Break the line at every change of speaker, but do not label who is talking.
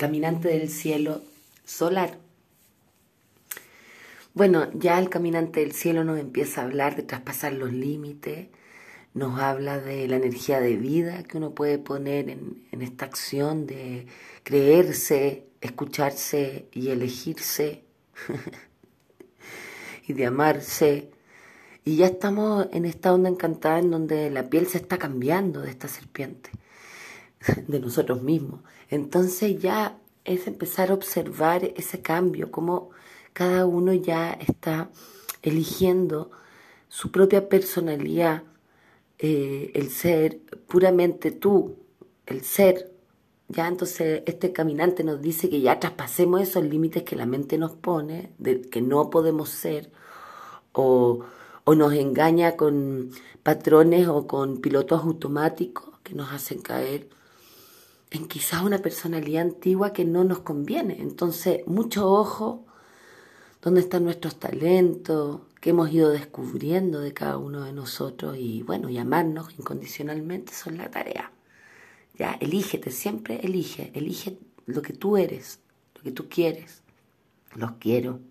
caminante del cielo solar. Bueno, ya el caminante del cielo nos empieza a hablar de traspasar los límites, nos habla de la energía de vida que uno puede poner en, esta acción de creerse, escucharse y elegirse y de amarse. Y ya estamos en esta onda encantada en donde la piel se está cambiando de esta serpiente, de nosotros mismos. Entonces ya es empezar a observar ese cambio, como cada uno ya está eligiendo su propia personalidad, eh, el ser, puramente tú, el ser. Ya entonces este caminante nos dice que ya traspasemos esos límites que la mente nos pone, de que no podemos ser, o, o nos engaña con patrones o con pilotos automáticos que nos hacen caer en quizás una personalidad antigua que no nos conviene. Entonces, mucho ojo, dónde están nuestros talentos, que hemos ido descubriendo de cada uno de nosotros y bueno, llamarnos incondicionalmente son la tarea. Ya, elígete, siempre elige, elige lo que tú eres, lo que tú quieres. Los quiero.